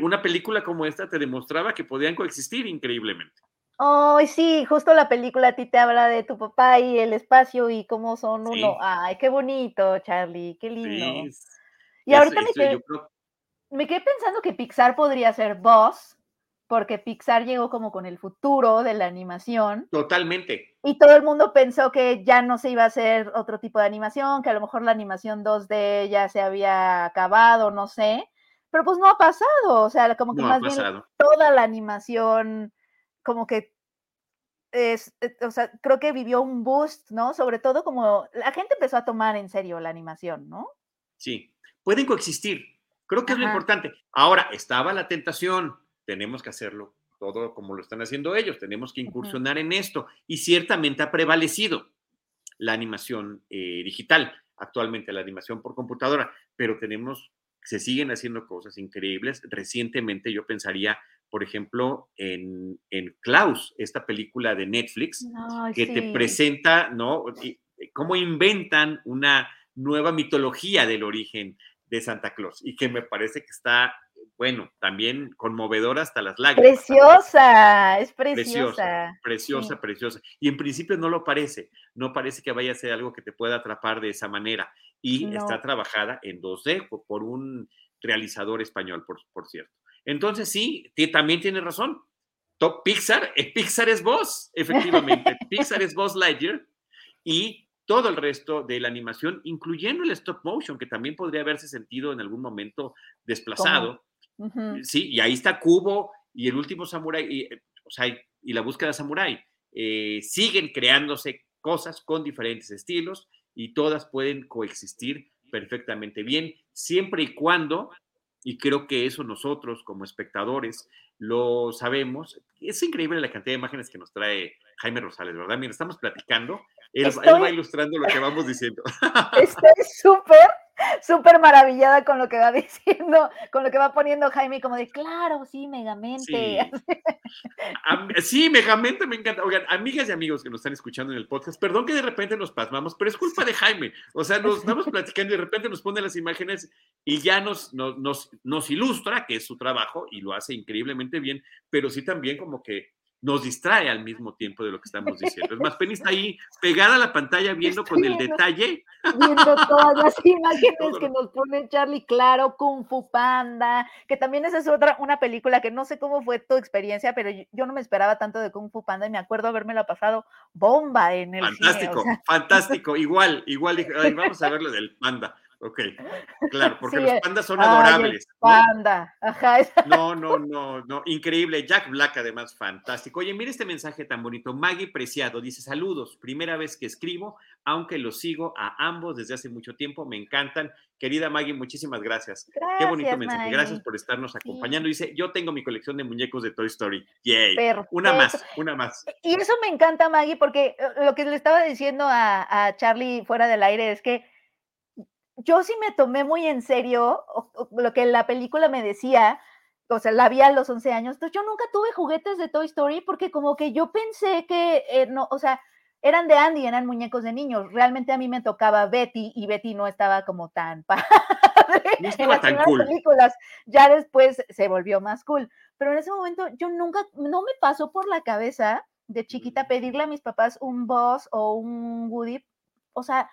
una película como esta te demostraba que podían coexistir increíblemente. Ay, sí, justo la película a ti te habla de tu papá y el espacio y cómo son uno. Ay, qué bonito, Charlie, qué lindo. y ahorita me, quedé, me quedé pensando que Pixar podría ser Boss, porque Pixar llegó como con el futuro de la animación. Totalmente. Y todo el mundo pensó que ya no se iba a hacer otro tipo de animación, que a lo mejor la animación 2D ya se había acabado, no sé pero pues no ha pasado, o sea, como que más bien toda la animación, como que es, eh, o sea, creo que vivió un boost, ¿no? Sobre todo como la gente empezó a tomar en serio la animación, ¿no? Sí, pueden coexistir, creo que es lo importante. Ahora, estaba la tentación, tenemos que hacerlo todo como lo están haciendo ellos, tenemos que incursionar en esto y ciertamente ha prevalecido la animación eh, digital, actualmente la animación por computadora, pero tenemos se siguen haciendo cosas increíbles. Recientemente yo pensaría, por ejemplo, en, en Klaus, esta película de Netflix, que te presenta, ¿no? Cómo inventan una nueva mitología del origen de Santa Claus y que me parece que está, bueno, también conmovedora hasta las lágrimas. Preciosa, es preciosa. Preciosa, preciosa, Y en principio no lo parece, no parece que vaya a ser algo que te pueda atrapar de esa manera. Y está trabajada en 2D por un realizador español, por, por cierto. Entonces sí, también tiene razón. Top Pixar, eh, Pixar es vos, efectivamente. *laughs* Pixar es vos Lightyear y todo el resto de la animación, incluyendo el stop motion, que también podría haberse sentido en algún momento desplazado. Sí, y ahí está Cubo y el último Samurai, y, eh, o sea, y la búsqueda de Samurai. Eh, siguen creándose cosas con diferentes estilos y todas pueden coexistir perfectamente bien, siempre y cuando, y creo que eso nosotros como espectadores lo sabemos, es increíble la cantidad de imágenes que nos trae Jaime Rosales, ¿verdad? Mira, estamos platicando, él, va ilustrando lo que vamos diciendo. Estoy *laughs* súper, súper maravillada con lo que va *laughs* diciendo, con lo que va poniendo Jaime, como de, claro, sí, Megamente. Sí, Megamente me encanta. Oigan, amigas y amigos que nos están escuchando en el podcast, perdón que de repente nos pasmamos, pero es culpa de Jaime. O sea, nos estamos platicando y de repente nos pone las imágenes y ya nos, nos, nos, nos ilustra, que es su trabajo y lo hace increíblemente bien, pero sí también como que nos distrae al mismo tiempo de lo que estamos diciendo. Es más, Penny está ahí pegada a la pantalla viendo con el detalle. Viendo todas las *laughs* imágenes que nos pone Charlie Claro, Kung Fu Panda, que también esa es otra, una película que no sé cómo fue tu experiencia, pero yo, no me esperaba tanto de Kung Fu Panda y me acuerdo habérmelo pasado bomba en el Fantástico, fantástico, igual, igual, vamos a ver lo del panda. Ok, claro, porque los pandas son adorables. panda, ajá. *laughs* No, no, no, no, increíble. Jack Black, además, fantástico. Oye, mira este mensaje tan bonito. Maggie Preciado dice: Saludos, primera vez que escribo, aunque los sigo a ambos desde hace mucho tiempo, me encantan. Querida Maggie, muchísimas gracias. Qué bonito mensaje. Gracias por estarnos acompañando. Dice: Yo tengo mi colección de muñecos de Toy Story. Yay. Una más, una más. Y eso me encanta, Maggie, porque eh, lo que le estaba diciendo a, a Charlie fuera del aire es que yo sí me tomé muy en serio lo que la película me decía, o sea, la vi a los 11 años, entonces yo nunca tuve juguetes de Toy Story porque como que yo pensé que, eh, no, o sea, eran de Andy, eran muñecos de niños. Realmente a mí me tocaba Betty y Betty no estaba como tan *laughs* padre. No estaba tan cool. películas. Ya después se volvió más cool. Pero en ese momento yo nunca, no me pasó por la cabeza de chiquita pedirle a mis papás un Buzz o un Woody. O sea,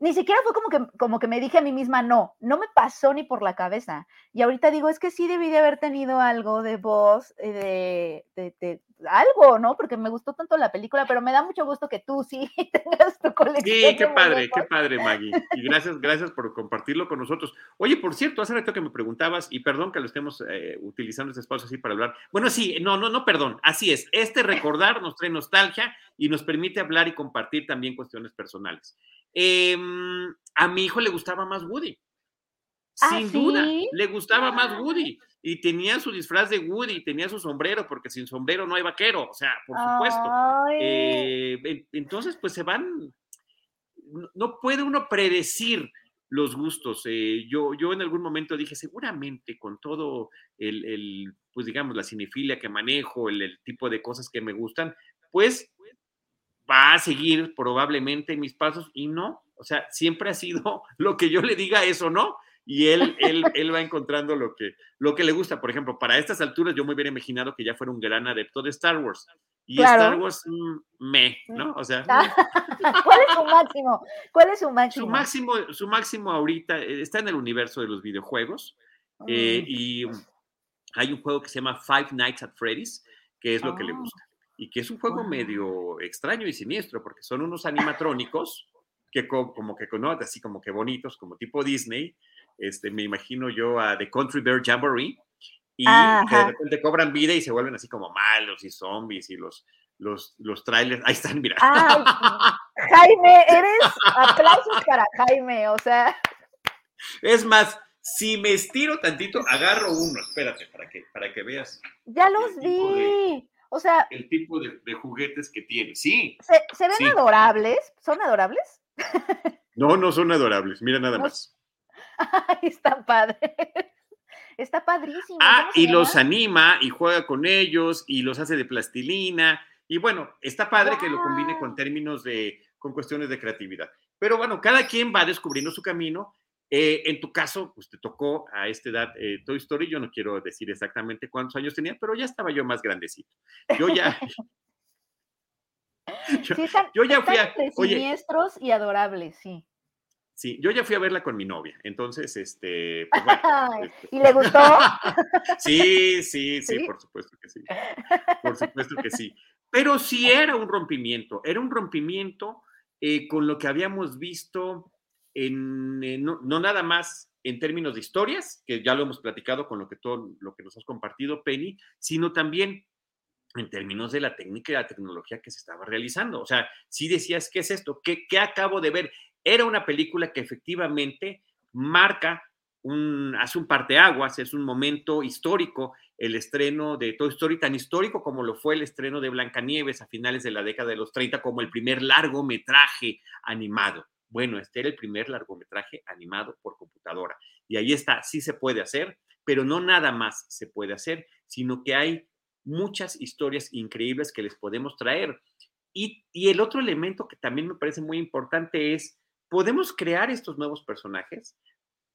ni siquiera fue como que, como que me dije a mí misma, no, no me pasó ni por la cabeza. Y ahorita digo, es que sí debí de haber tenido algo de voz, eh, de, de, algo, ¿no? Porque me gustó tanto la película, pero me da mucho gusto que tú sí *laughs* tengas tu colección. Sí, qué padre, qué padre, Maggie. Y gracias, gracias por compartirlo con nosotros. Oye, por cierto, hace rato que me preguntabas, y perdón que lo estemos eh, utilizando este espacio así para hablar. Bueno, sí, no, no, no, perdón, así es. Este recordar nos trae nostalgia y nos permite hablar y compartir también cuestiones personales. Em, a mi hijo le gustaba más Woody. ¿Ah, sin duda, le gustaba más Woody. Y tenía su disfraz de Woody, tenía su sombrero, porque sin sombrero no hay vaquero, o sea, por supuesto. Eh, entonces, pues se van, no puede uno predecir los gustos. Eh, yo, yo en algún momento dije, seguramente con todo el, pues digamos, la cinefilia que manejo, el, tipo de cosas que me gustan, pues va a seguir probablemente mis pasos y no, o sea, siempre ha sido *laughs* lo que yo le diga eso, ¿no? Y él, él, él va encontrando lo que, lo que le gusta. Por ejemplo, para estas alturas yo me hubiera imaginado que ya fuera un gran adepto de Star Wars. Y Star Wars, mm, me, ¿no? O sea. *laughs* ¿Cuál es su máximo? ¿Cuál es su máximo? Su máximo, su máximo ahorita eh, está en el universo de los videojuegos. Eh, mm. y hay un juego que se llama Five Nights at Freddy's, que es lo que le gusta y que es un juego medio extraño y siniestro, porque son unos animatrónicos que como que, ¿no? así como que bonitos, como tipo Disney, este, me imagino yo a The Country Bear Jamboree, y que de repente cobran vida y se vuelven así como malos y zombies y los, los, los trailers, ahí están, mira. Jaime, eres aplausos para Jaime, o sea. Es más, si me estiro tantito, agarro uno, espérate, para que, para que veas. Ya los vi. O sea. El tipo de, juguetes que tiene, sí. ¿Se, ven adorables? ¿Son adorables? No, no son adorables, mira nada más. Ay, *laughs* está padre. Está padrísimo. Ah, y los anima y juega con ellos y los hace de plastilina. Y bueno, está padre que lo combine con términos de, con cuestiones de creatividad. Pero bueno, cada quien va descubriendo su camino. Eh, en tu caso, pues te tocó a esta edad eh, Toy Story. Yo no quiero decir exactamente cuántos años tenía, pero ya estaba yo más grandecito. Yo ya. *laughs* *laughs* yo, ya fui a. Siniestros y adorables, sí. Sí, yo ya fui a verla con mi novia, entonces, este, pues bueno, este ¿Y le gustó? *laughs* sí, sí, sí, por supuesto que sí, por supuesto que sí. Pero sí era un rompimiento, era un rompimiento eh, con lo que habíamos visto en, eh, no, nada más en términos de historias, que ya lo hemos platicado con lo que todo lo que nos has compartido, Penny, sino también en términos de la técnica y la tecnología que se estaba realizando. O sea, si decías, ¿qué es esto? ¿Qué, qué acabo de ver? Era una película que efectivamente marca un, hace un parteaguas, es un momento histórico el estreno de Toy Story, tan histórico como lo fue el estreno de Blancanieves a finales de la década de los 30, como el primer largometraje animado. Bueno, este era el primer largometraje animado por computadora. Y ahí está, sí se puede hacer, pero no nada más se puede hacer, sino que hay muchas historias increíbles que les podemos traer. Y, y el otro elemento que también me parece muy importante es podemos crear estos nuevos personajes,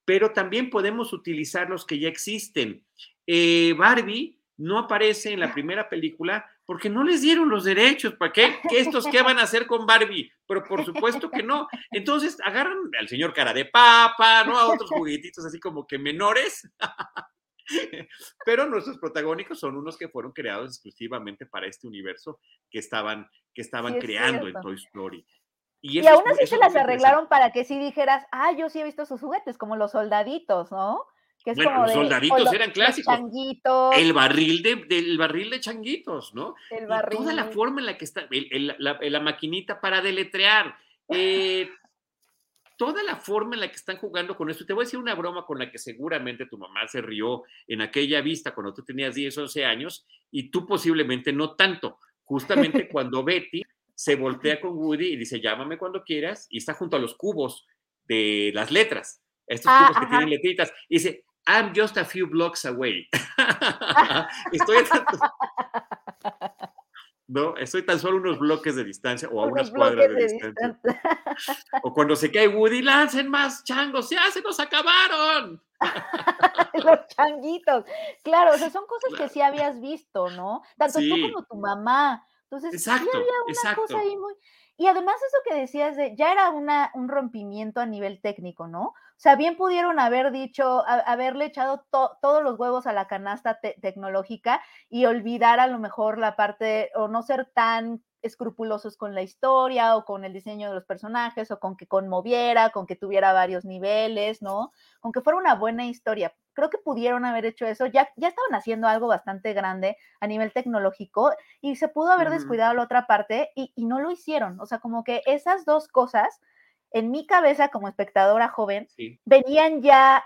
pero también podemos utilizar los que ya existen. Eh, Barbie no aparece en la primera película porque no les dieron los derechos. ¿Para qué? ¿Qué estos qué van a hacer con Barbie? Pero por supuesto que no. Entonces agarran al señor cara de papa, ¿no? A otros juguetitos así como que menores. *laughs* Pero nuestros protagónicos son unos que fueron creados exclusivamente para este universo que estaban, que estaban creando en Toy Story. Y, aún así se las arreglaron para que sí dijeras, ah, yo sí he visto sus juguetes, como los soldaditos, ¿no? Que es bueno, los soldaditos eran clásicos. El barril de, del barril de changuitos, ¿no? El barril. toda la forma en la que está, la, maquinita para deletrear, eh, *laughs* toda la forma en la que están jugando con esto. Te voy a decir una broma con la que seguramente tu mamá se rió en aquella vista cuando tú tenías 10, 11 años y tú posiblemente no tanto. Justamente *laughs* cuando Betty se voltea con Woody y dice, llámame cuando quieras, y está junto a los cubos de las letras, estos ah, cubos que tienen letritas, y dice, I'm just a few blocks away. *laughs* *laughs* Estoy no, estoy tan solo unos bloques de distancia o a unas cuadras de, distancia. *laughs* o cuando se cae Woody, lancen más changos, ya se nos acabaron. Los changuitos. Claro, o sea, son cosas que sí habías visto, ¿no? Tanto tú como tu mamá. Entonces, sí había una cosa ahí muy... Y además eso que decías de, ya era una, un rompimiento a nivel técnico, ¿no? O sea, bien pudieron haber dicho, haberle echado todos los huevos a la canasta tecnológica y olvidar a lo mejor la parte, o no ser tan escrupulosos con la historia o con el diseño de los personajes o con que conmoviera, con que tuviera varios niveles, ¿no? Con que fuera una buena historia. Creo que pudieron haber hecho eso. Ya, ya estaban haciendo algo bastante grande a nivel tecnológico y se pudo haber descuidado la otra parte y, y no lo hicieron. O sea, como que esas dos cosas en mi cabeza como espectadora joven venían ya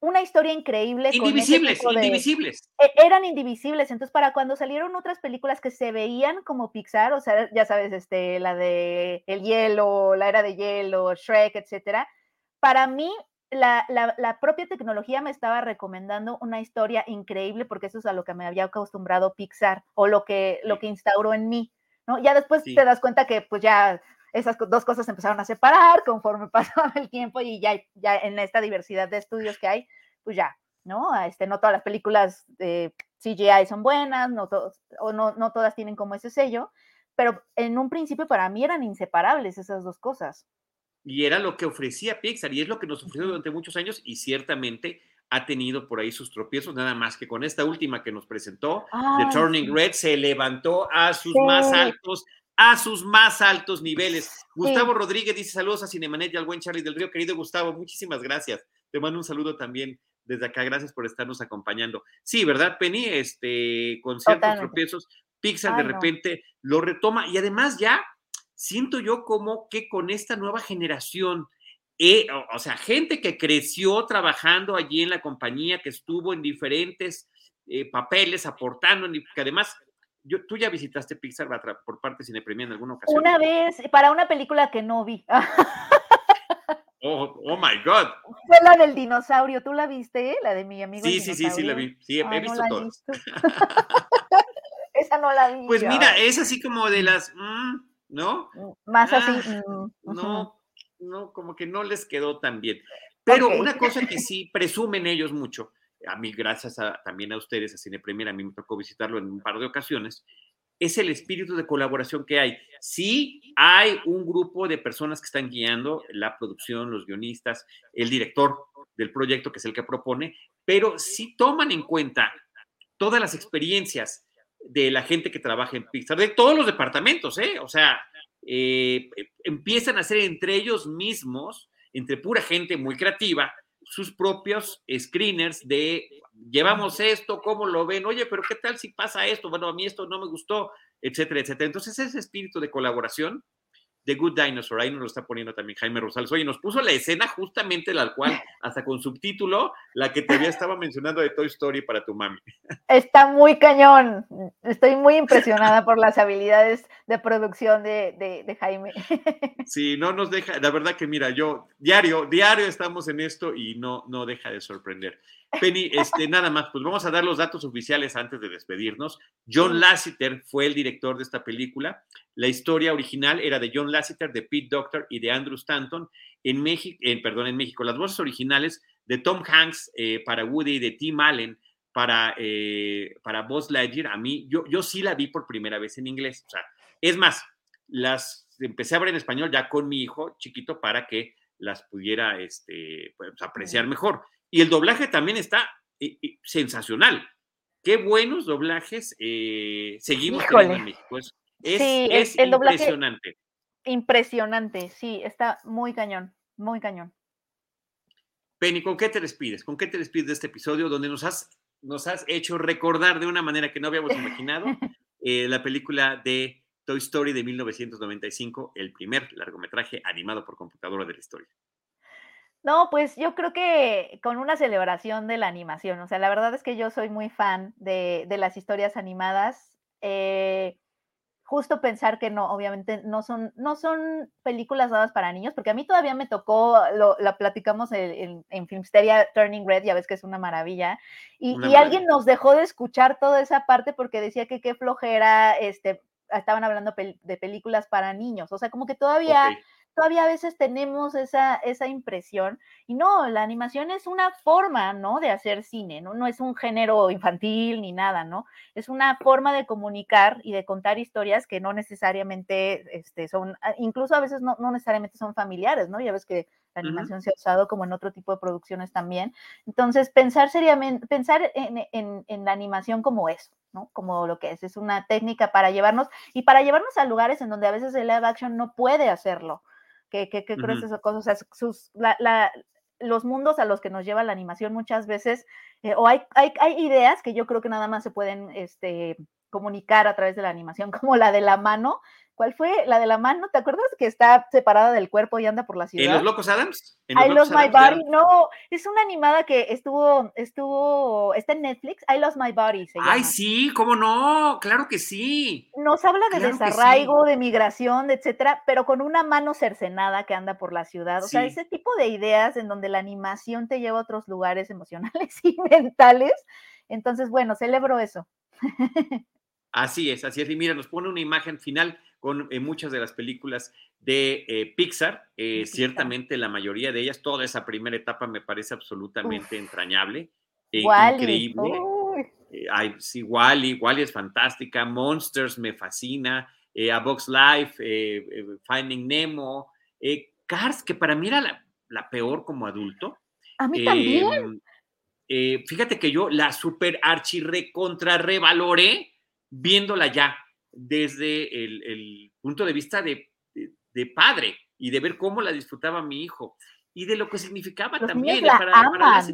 una historia increíble. Indivisibles, indivisibles. E, eran indivisibles. Entonces, para cuando salieron otras películas que se veían como Pixar, o sea, ya sabes, este, la de El Hielo, la Era de Hielo, Shrek, etcétera, para mí la, la, propia tecnología me estaba recomendando una historia increíble porque eso es a lo que me había acostumbrado Pixar o lo que, lo que instauró en mí, ¿no? Ya después te das cuenta que pues ya esas dos cosas empezaron a separar conforme *laughs* pasaba el tiempo y ya, ya en esta diversidad de estudios que hay, pues ya, ¿no? Este, no todas las películas de CGI son buenas, no, todos, o no, no todas tienen como ese sello, pero en un principio para mí eran inseparables esas dos cosas. Y era lo que ofrecía Pixar y es lo que nos ofreció durante muchos años y ciertamente ha tenido por ahí sus tropiezos, nada más que con esta última que nos presentó, The Turning Red, se levantó a sus más altos a sus más altos niveles. Gustavo Rodríguez dice saludos a Cinemanet y al buen Charlie del Río. Querido Gustavo, muchísimas gracias. Te mando un saludo también desde acá. Gracias por estarnos acompañando. Sí, ¿verdad, Penny? Este, con ciertos tropiezos, Pixar de repente lo retoma y además ya siento yo como que con esta nueva generación, eh, o, sea, gente que creció trabajando allí en la compañía, que estuvo en diferentes eh, papeles, aportando, que además tú ya visitaste Pixar por parte de Cine Premier en alguna ocasión. Una vez, para una película que no vi. *laughs* Oh, oh, my God. Fue la del dinosaurio. ¿Tú la viste? La de mi amigo. Sí, sí, sí, sí, la vi. Sí, he, visto no todas. *laughs* Esa no la vi. Pues mira, es así como de las. Mm, ¿no? Más así. Ah, mm, no, no, como que no les quedó tan bien. Pero una cosa que sí presumen ellos mucho, a mí gracias también a ustedes, a Cine Premier, a mí me tocó visitarlo en un par de ocasiones, es el espíritu de colaboración que hay. Sí hay un grupo de personas que están guiando la producción, los guionistas, el director del proyecto, que es el que propone, pero sí toman en cuenta todas las experiencias de la gente que trabaja en Pixar, de todos los departamentos, ¿eh? O sea, eh, empiezan a hacer entre ellos mismos, entre pura gente muy creativa, sus propios screeners de llevamos esto, ¿cómo lo ven? Oye, pero ¿qué tal si pasa esto? Bueno, a mí esto no me gustó, etcétera, etcétera. Entonces, ese espíritu de colaboración The Good Dinosaur, ahí nos lo está poniendo también Jaime Rosales. Oye, nos puso la escena justamente la cual, hasta con subtítulo, la que te había estaba mencionando de Toy Story para tu mami. Está muy cañón. Estoy muy impresionada por las habilidades de producción de, de, Jaime. *laughs* Sí, no nos deja, la verdad que mira, yo diario, diario estamos en esto y no, no deja de sorprender. Penny, este, nada más, pues vamos a dar los datos oficiales antes de despedirnos. John Lasseter fue el director de esta película. La historia original era de John Lasseter, de Pete Doctor y de Andrew Stanton. En México, perdón, en México, las voces originales de Tom Hanks eh, para Woody y de Tim Allen para, eh, para Buzz Lightyear, a mí, yo, yo sí la vi por primera vez en inglés. O sea, es más, las empecé a ver en español ya con mi hijo chiquito para que las pudiera este, pues, apreciar mejor. Y el doblaje también está eh, sensacional. Qué buenos doblajes seguimos teniendo en México. Es, es el, impresionante. impresionante, sí, está muy cañón, muy cañón. Penny, ¿con qué te despides? ¿Con qué te despides de este episodio donde nos has, nos has hecho recordar de una manera que no habíamos *laughs* imaginado eh, la película de Toy Story de 1995, el primer largometraje animado por computadora de la historia? No, pues yo creo que con una celebración de la animación, o sea, la verdad es que yo soy muy fan de, de las historias animadas. Eh, justo pensar que no, obviamente no son, no son películas dadas para niños, porque a mí todavía me tocó, lo, la platicamos en, en, Filmsteria Turning Red, ya ves que es una maravilla, y, y alguien nos dejó de escuchar toda esa parte porque decía que qué flojera, este, estaban hablando de películas para niños, o sea, como que todavía todavía a veces tenemos esa, esa impresión. Y no, la animación es una forma, ¿no? De hacer cine, ¿no? No es un género infantil ni nada, ¿no? Es una forma de comunicar y de contar historias que no necesariamente este, son, ah, incluso a veces no, necesariamente son familiares, ¿no? Ya ves que la animación se ha usado como en otro tipo de producciones también. Entonces, pensar seriamente, pensar en, en, en la animación como eso, ¿no? Como lo que es, es una técnica para llevarnos y para llevarnos a lugares en donde a veces el live action no puede hacerlo que, que, que crees esas cosas, o sea, sus, la, la, los mundos a los que nos lleva la animación muchas veces, eh, o hay, hay, hay, ideas que yo creo que nada más se pueden este, comunicar a través de la animación, *laughs* como la de la mano, ¿Cuál fue? La de la mano, ¿te acuerdas que está separada del cuerpo y anda por la ciudad? ¿En los Locos Adams? I Lost My Body, no, es una animada que estuvo, estuvo, está en Netflix, I Lost My Body se llama. Ay, sí, ¿cómo no? Claro que sí. Nos habla de desarraigo, de migración, de etcétera, pero con una mano cercenada que anda por la ciudad. O sea, ese tipo de ideas en donde la animación te lleva a otros lugares emocionales *laughs* y mentales. Entonces, bueno, celebro eso. *laughs* Así es, así es. Y mira, nos pone una imagen final con eh, muchas de las películas de eh, Pixar. Eh, ciertamente la mayoría de ellas, toda esa primera etapa me parece absolutamente entrañable, increíble. sí, Wally, Wally es fantástica, Monsters me fascina, A Box Life, Finding Nemo, Cars, que para mí era la, peor como adulto. A mí también. fíjate que yo la super archi recontra revaloré viéndola ya desde el, punto de vista de, padre y de ver cómo la disfrutaba mi hijo y de lo que significaba también para,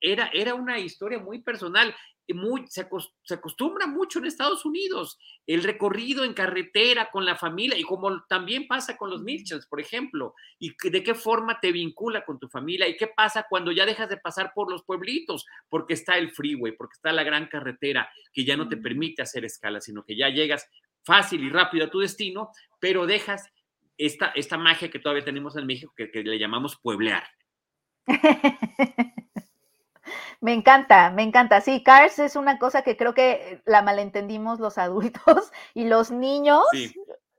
era, era una historia muy personal. Muy, se, acostumbra mucho en Estados Unidos el recorrido en carretera con la familia y como también pasa con los Mitchells, por ejemplo, y de qué forma te vincula con tu familia y qué pasa cuando ya dejas de pasar por los pueblitos, porque está el freeway, porque está la gran carretera que ya no te permite hacer escala, sino que ya llegas fácil y rápido a tu destino, pero dejas esta, esta magia que todavía tenemos en México que, que le llamamos pueblear. *laughs* Me encanta, me encanta. Sí, Cars es una cosa que creo que la malentendimos los adultos *laughs* y los niños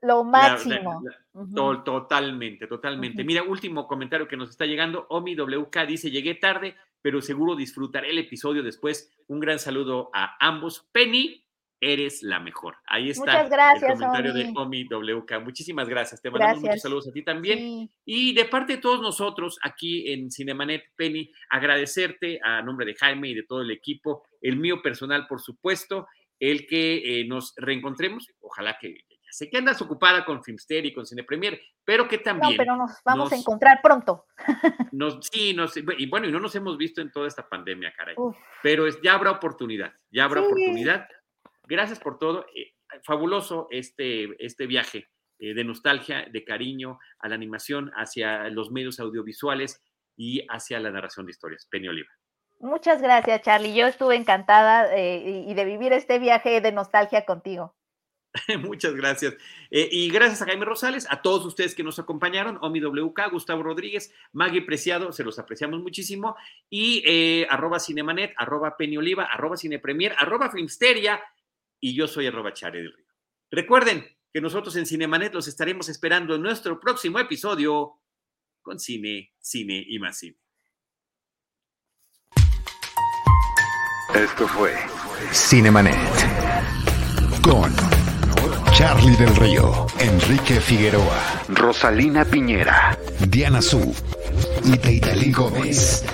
lo máximo. totalmente, totalmente. Mira, último comentario que nos está llegando. Omi WK dice, llegué tarde, pero seguro disfrutaré el episodio después. Un gran saludo a ambos. Penny, eres la mejor. Ahí está gracias, el comentario de Omi WK. Muchísimas gracias. Te mandamos muchos saludos a ti también. Y de parte de todos nosotros aquí en Cinemanet, Penny, agradecerte a nombre de Jaime y de todo el equipo, el mío personal, por supuesto, el que eh, nos reencontremos. Ojalá que Sé que andas ocupada con Filmster y con Cine Premier, pero que también. No, pero nos vamos a encontrar pronto. *laughs* Nos, sí, nos, y bueno, y no nos hemos visto en toda esta pandemia, caray. Pero es, ya habrá oportunidad, ya habrá oportunidad. Gracias por todo. Eh, fabuloso este, este viaje eh, de nostalgia, de cariño a la animación, hacia los medios audiovisuales y hacia la narración de historias. Penny Oliva. Muchas gracias, Charlie. Yo estuve encantada eh, y de vivir este viaje de nostalgia contigo. *laughs* Muchas gracias. Eh, y gracias a Jaime Rosales, a todos ustedes que nos acompañaron, Omi WK, Gustavo Rodríguez, Maggie Preciado, se los apreciamos muchísimo, y eh, arroba Cinemanet, arroba Oliva, arroba Cinepremier, arroba Filmsteria, y yo soy arroba Chare del Río. Recuerden que nosotros en Cinemanet los estaremos esperando en nuestro próximo episodio con cine, cine y más cine. Esto fue Cinemanet con Charlie del Río, Enrique Figueroa, Rosalina Piñera, Diana Su y Teitali Gómez.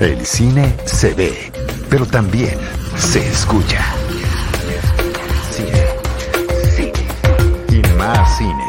El cine se ve, pero también se escucha. Cine, cine y más cine.